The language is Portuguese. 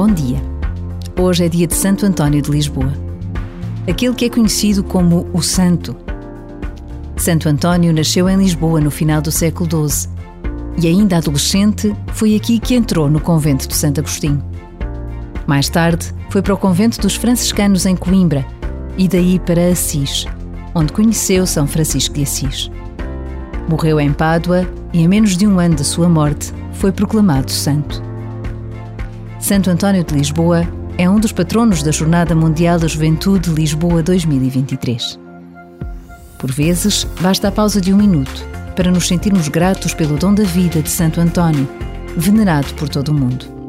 Bom dia. Hoje é dia de Santo António de Lisboa. Aquele que é conhecido como o Santo. Santo António nasceu em Lisboa no final do século XII e, ainda adolescente, foi aqui que entrou no convento de Santo Agostinho. Mais tarde, foi para o convento dos franciscanos em Coimbra e daí para Assis, onde conheceu São Francisco de Assis. Morreu em Pádua e, a menos de um ano de sua morte, foi proclamado santo. Santo António de Lisboa é um dos patronos da Jornada Mundial da Juventude Lisboa 2023. Por vezes, basta a pausa de um minuto para nos sentirmos gratos pelo dom da vida de Santo António, venerado por todo o mundo.